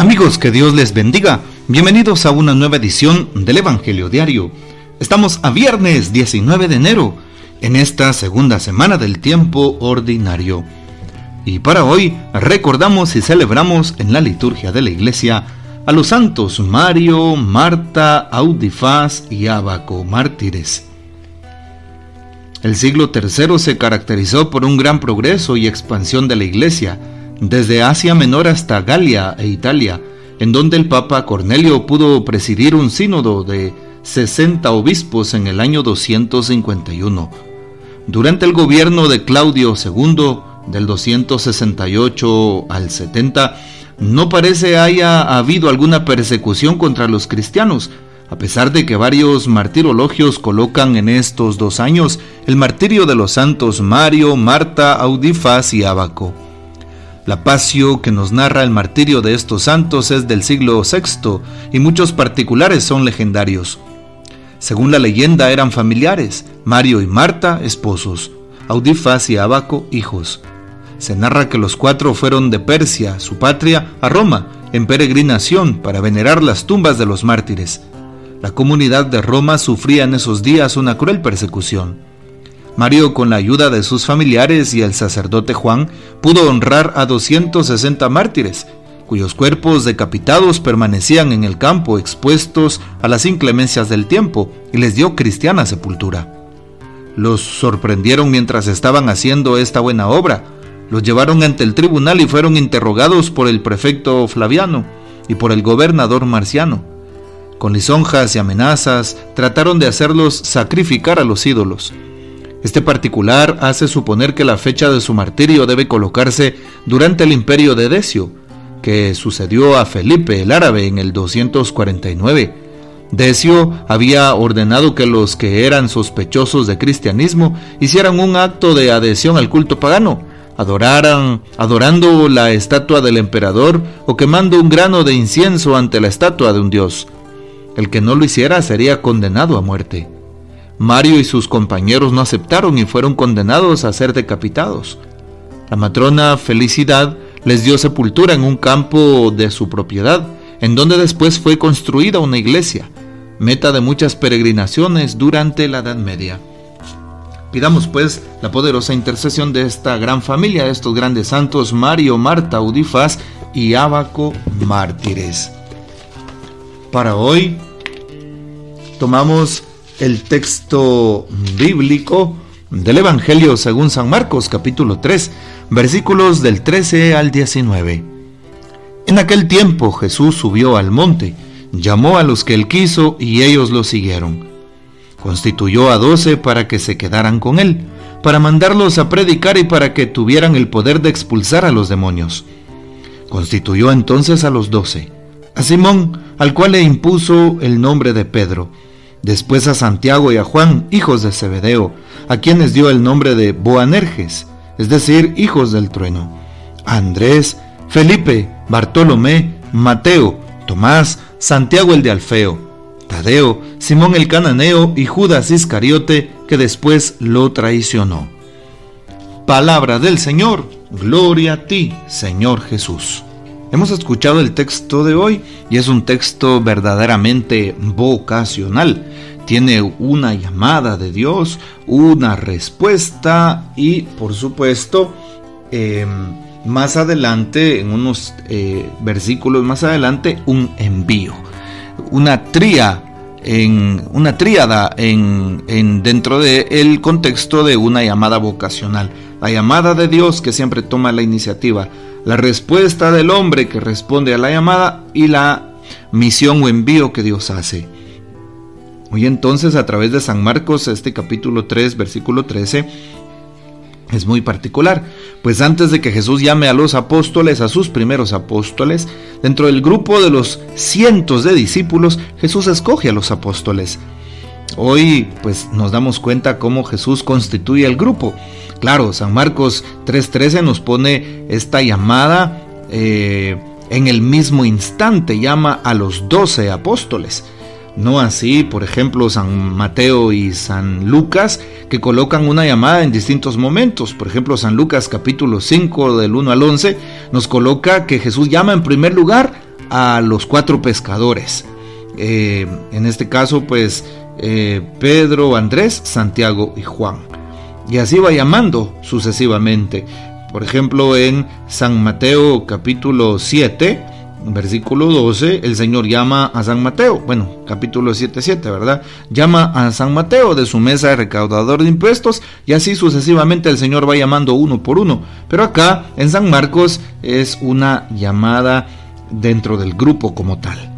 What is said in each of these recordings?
Amigos, que Dios les bendiga. Bienvenidos a una nueva edición del Evangelio Diario. Estamos a viernes 19 de enero, en esta segunda semana del tiempo ordinario. Y para hoy recordamos y celebramos en la liturgia de la iglesia a los santos Mario, Marta, Audifaz y Abaco, mártires. El siglo III se caracterizó por un gran progreso y expansión de la iglesia, desde Asia Menor hasta Galia e Italia, en donde el Papa Cornelio pudo presidir un sínodo de 60 obispos en el año 251. Durante el gobierno de Claudio II, del 268 al 70, no parece haya habido alguna persecución contra los cristianos, a pesar de que varios martirologios colocan en estos dos años el martirio de los santos Mario, Marta, Audifas y Abaco. La pasio que nos narra el martirio de estos santos es del siglo VI y muchos particulares son legendarios. Según la leyenda eran familiares, Mario y Marta esposos, Audifas y Abaco hijos. Se narra que los cuatro fueron de Persia, su patria, a Roma, en peregrinación para venerar las tumbas de los mártires. La comunidad de Roma sufría en esos días una cruel persecución. Mario, con la ayuda de sus familiares y el sacerdote Juan, pudo honrar a 260 mártires, cuyos cuerpos decapitados permanecían en el campo expuestos a las inclemencias del tiempo y les dio cristiana sepultura. Los sorprendieron mientras estaban haciendo esta buena obra, los llevaron ante el tribunal y fueron interrogados por el prefecto Flaviano y por el gobernador Marciano. Con lisonjas y amenazas trataron de hacerlos sacrificar a los ídolos. Este particular hace suponer que la fecha de su martirio debe colocarse durante el imperio de Decio, que sucedió a Felipe el árabe en el 249. Decio había ordenado que los que eran sospechosos de cristianismo hicieran un acto de adhesión al culto pagano, adoraran, adorando la estatua del emperador o quemando un grano de incienso ante la estatua de un dios. El que no lo hiciera sería condenado a muerte. Mario y sus compañeros no aceptaron y fueron condenados a ser decapitados. La matrona Felicidad les dio sepultura en un campo de su propiedad, en donde después fue construida una iglesia, meta de muchas peregrinaciones durante la Edad Media. Pidamos pues la poderosa intercesión de esta gran familia, de estos grandes santos, Mario, Marta, Udifas y Abaco mártires. Para hoy tomamos el texto bíblico del Evangelio según San Marcos capítulo 3 versículos del 13 al 19. En aquel tiempo Jesús subió al monte, llamó a los que él quiso y ellos lo siguieron. Constituyó a doce para que se quedaran con él, para mandarlos a predicar y para que tuvieran el poder de expulsar a los demonios. Constituyó entonces a los doce, a Simón, al cual le impuso el nombre de Pedro, después a Santiago y a Juan, hijos de Zebedeo, a quienes dio el nombre de Boanerges, es decir, hijos del trueno, a Andrés, Felipe, Bartolomé, Mateo, Tomás, Santiago el de Alfeo, Tadeo, Simón el cananeo y Judas Iscariote, que después lo traicionó. Palabra del Señor, gloria a ti, Señor Jesús. Hemos escuchado el texto de hoy y es un texto verdaderamente vocacional. Tiene una llamada de Dios, una respuesta y por supuesto em, más adelante, en unos eh, versículos más adelante, un envío. Una tría en una tríada en, en, dentro del contexto de una llamada vocacional. La llamada de Dios que siempre toma la iniciativa, la respuesta del hombre que responde a la llamada y la misión o envío que Dios hace. Hoy entonces a través de San Marcos, este capítulo 3, versículo 13, es muy particular, pues antes de que Jesús llame a los apóstoles, a sus primeros apóstoles, dentro del grupo de los cientos de discípulos, Jesús escoge a los apóstoles. Hoy pues nos damos cuenta cómo Jesús constituye el grupo. Claro, San Marcos 3.13 nos pone esta llamada eh, en el mismo instante, llama a los doce apóstoles. No así, por ejemplo, San Mateo y San Lucas, que colocan una llamada en distintos momentos. Por ejemplo, San Lucas capítulo 5 del 1 al 11 nos coloca que Jesús llama en primer lugar a los cuatro pescadores. Eh, en este caso, pues eh, Pedro, Andrés, Santiago y Juan. Y así va llamando sucesivamente. Por ejemplo, en San Mateo capítulo 7, versículo 12, el Señor llama a San Mateo, bueno, capítulo 7, 7, ¿verdad? Llama a San Mateo de su mesa de recaudador de impuestos y así sucesivamente el Señor va llamando uno por uno. Pero acá en San Marcos es una llamada dentro del grupo como tal.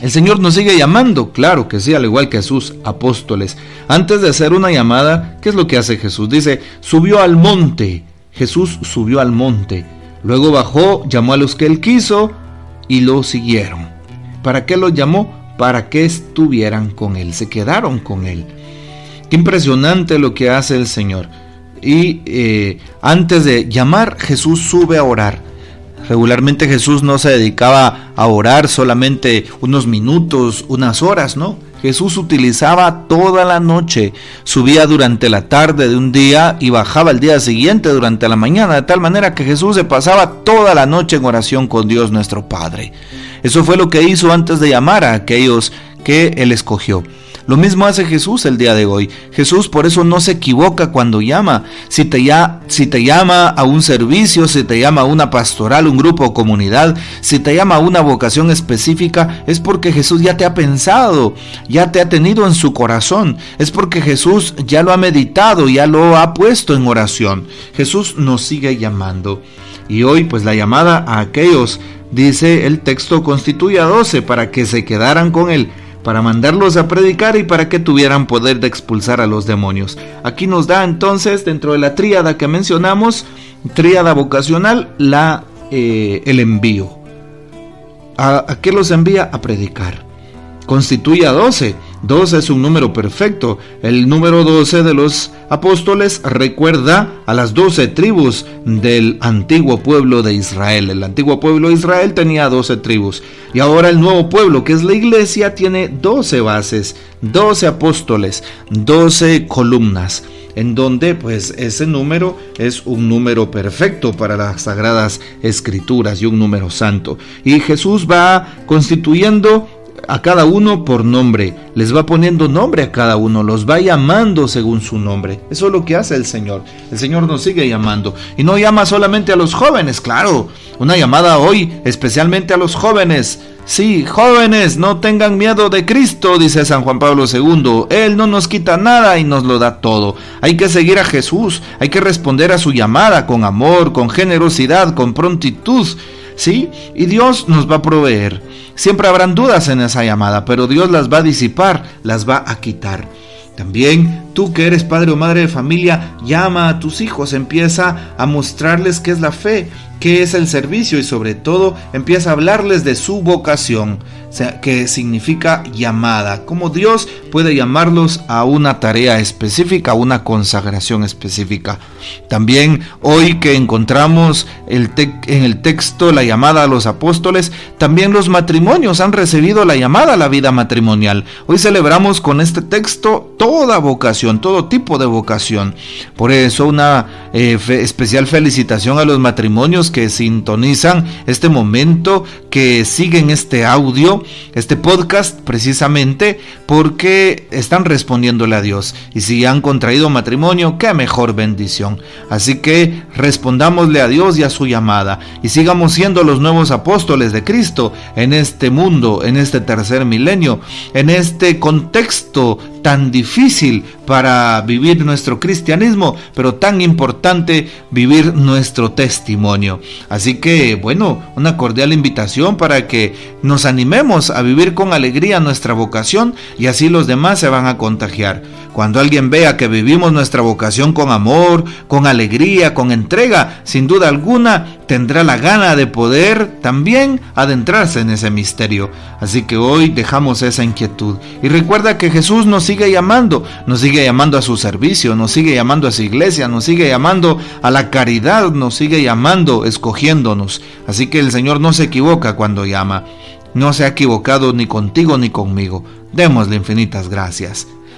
El Señor nos sigue llamando, claro que sí, al igual que sus apóstoles. Antes de hacer una llamada, ¿qué es lo que hace Jesús? Dice, subió al monte. Jesús subió al monte. Luego bajó, llamó a los que él quiso y lo siguieron. ¿Para qué los llamó? Para que estuvieran con él, se quedaron con él. Qué impresionante lo que hace el Señor. Y eh, antes de llamar, Jesús sube a orar. Regularmente Jesús no se dedicaba a orar solamente unos minutos, unas horas, ¿no? Jesús utilizaba toda la noche, subía durante la tarde de un día y bajaba el día siguiente durante la mañana, de tal manera que Jesús se pasaba toda la noche en oración con Dios nuestro Padre. Eso fue lo que hizo antes de llamar a aquellos que Él escogió. Lo mismo hace Jesús el día de hoy. Jesús por eso no se equivoca cuando llama. Si te, llama a un servicio, si te llama a una pastoral, un grupo o comunidad, si te llama a una vocación específica, es porque Jesús ya te ha pensado, ya te ha tenido en su corazón. Es porque Jesús ya lo ha meditado, ya lo ha puesto en oración. Jesús nos sigue llamando. Y hoy pues la llamada a aquellos, dice el texto, constituye a doce para que se quedaran con él para mandarlos a predicar y para que tuvieran poder de expulsar a los demonios. Aquí nos da entonces, dentro de la tríada que mencionamos, tríada vocacional, la, eh, el envío. ¿A, ¿A qué los envía? A predicar. Constituye a doce 12 es un número perfecto. El número 12 de los apóstoles recuerda a las 12 tribus del antiguo pueblo de Israel. El antiguo pueblo de Israel tenía 12 tribus. Y ahora el nuevo pueblo, que es la iglesia, tiene 12 bases, 12 apóstoles, 12 columnas en donde pues ese número es un número perfecto para las sagradas escrituras y un número santo. Y Jesús va constituyendo a cada uno por nombre, les va poniendo nombre a cada uno, los va llamando según su nombre. Eso es lo que hace el Señor. El Señor nos sigue llamando. Y no llama solamente a los jóvenes, claro. Una llamada hoy especialmente a los jóvenes. Sí, jóvenes, no tengan miedo de Cristo, dice San Juan Pablo II. Él no nos quita nada y nos lo da todo. Hay que seguir a Jesús, hay que responder a su llamada con amor, con generosidad, con prontitud. ¿Sí? Y Dios nos va a proveer. Siempre habrán dudas en esa llamada, pero Dios las va a disipar, las va a quitar. También tú que eres padre o madre de familia, llama a tus hijos, empieza a mostrarles qué es la fe, qué es el servicio y sobre todo empieza a hablarles de su vocación que significa llamada, como Dios puede llamarlos a una tarea específica, a una consagración específica. También hoy que encontramos en el texto la llamada a los apóstoles, también los matrimonios han recibido la llamada a la vida matrimonial. Hoy celebramos con este texto toda vocación, todo tipo de vocación. Por eso una eh, especial felicitación a los matrimonios que sintonizan este momento, que siguen este audio este podcast precisamente porque están respondiéndole a Dios. Y si han contraído matrimonio, qué mejor bendición. Así que respondámosle a Dios y a su llamada y sigamos siendo los nuevos apóstoles de Cristo en este mundo, en este tercer milenio, en este contexto tan difícil para vivir nuestro cristianismo, pero tan importante vivir nuestro testimonio. Así que, bueno, una cordial invitación para que nos animemos a vivir con alegría nuestra vocación y así los demás se van a contagiar. Cuando alguien vea que vivimos nuestra vocación con amor, con alegría, con entrega, sin duda alguna tendrá la gana de poder también adentrarse en ese misterio. Así que hoy dejamos esa inquietud. Y recuerda que Jesús nos sigue llamando, nos sigue llamando a su servicio, nos sigue llamando a su iglesia, nos sigue llamando a la caridad, nos sigue llamando, escogiéndonos. Así que el Señor no se equivoca cuando llama. No se ha equivocado ni contigo ni conmigo. Démosle infinitas gracias.